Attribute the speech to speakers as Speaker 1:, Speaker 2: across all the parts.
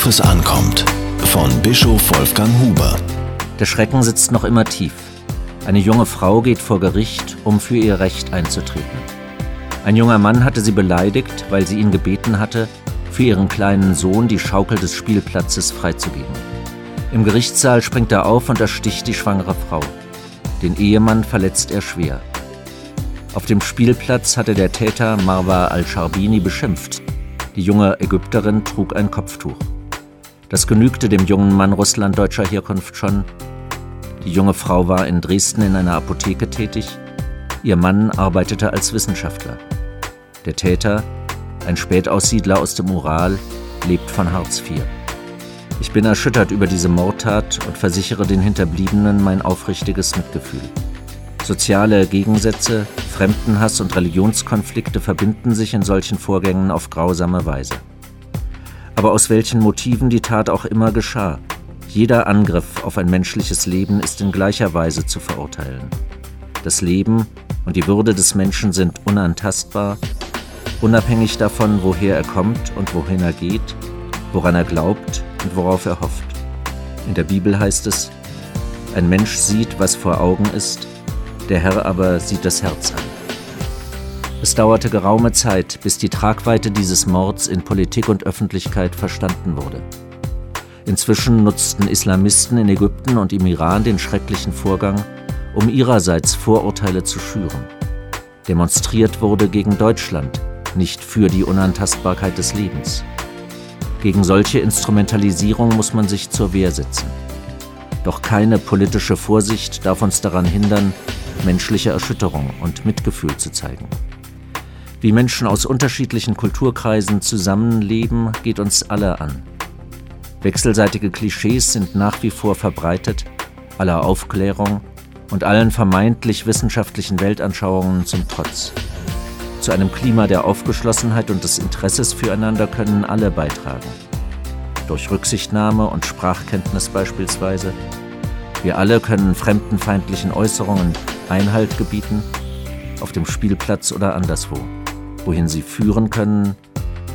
Speaker 1: Worauf es ankommt. Von Bischof Wolfgang Huber.
Speaker 2: Der Schrecken sitzt noch immer tief. Eine junge Frau geht vor Gericht, um für ihr Recht einzutreten. Ein junger Mann hatte sie beleidigt, weil sie ihn gebeten hatte, für ihren kleinen Sohn die Schaukel des Spielplatzes freizugeben. Im Gerichtssaal springt er auf und ersticht die schwangere Frau. Den Ehemann verletzt er schwer. Auf dem Spielplatz hatte der Täter Marwa al-Sharbini beschimpft. Die junge Ägypterin trug ein Kopftuch. Das genügte dem jungen Mann russlanddeutscher Herkunft schon. Die junge Frau war in Dresden in einer Apotheke tätig. Ihr Mann arbeitete als Wissenschaftler. Der Täter, ein Spätaussiedler aus dem Ural, lebt von Hartz IV. Ich bin erschüttert über diese Mordtat und versichere den Hinterbliebenen mein aufrichtiges Mitgefühl. Soziale Gegensätze, Fremdenhass und Religionskonflikte verbinden sich in solchen Vorgängen auf grausame Weise. Aber aus welchen Motiven die Tat auch immer geschah, jeder Angriff auf ein menschliches Leben ist in gleicher Weise zu verurteilen. Das Leben und die Würde des Menschen sind unantastbar, unabhängig davon, woher er kommt und wohin er geht, woran er glaubt und worauf er hofft. In der Bibel heißt es, ein Mensch sieht, was vor Augen ist, der Herr aber sieht das Herz an. Es dauerte geraume Zeit, bis die Tragweite dieses Mords in Politik und Öffentlichkeit verstanden wurde. Inzwischen nutzten Islamisten in Ägypten und im Iran den schrecklichen Vorgang, um ihrerseits Vorurteile zu schüren. Demonstriert wurde gegen Deutschland, nicht für die Unantastbarkeit des Lebens. Gegen solche Instrumentalisierung muss man sich zur Wehr setzen. Doch keine politische Vorsicht darf uns daran hindern, menschliche Erschütterung und Mitgefühl zu zeigen. Wie Menschen aus unterschiedlichen Kulturkreisen zusammenleben, geht uns alle an. Wechselseitige Klischees sind nach wie vor verbreitet, aller Aufklärung und allen vermeintlich wissenschaftlichen Weltanschauungen zum Trotz. Zu einem Klima der Aufgeschlossenheit und des Interesses füreinander können alle beitragen. Durch Rücksichtnahme und Sprachkenntnis beispielsweise. Wir alle können fremdenfeindlichen Äußerungen Einhalt gebieten, auf dem Spielplatz oder anderswo. Wohin sie führen können,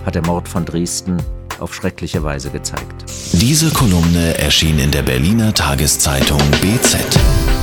Speaker 2: hat der Mord von Dresden auf schreckliche Weise gezeigt.
Speaker 1: Diese Kolumne erschien in der Berliner Tageszeitung BZ.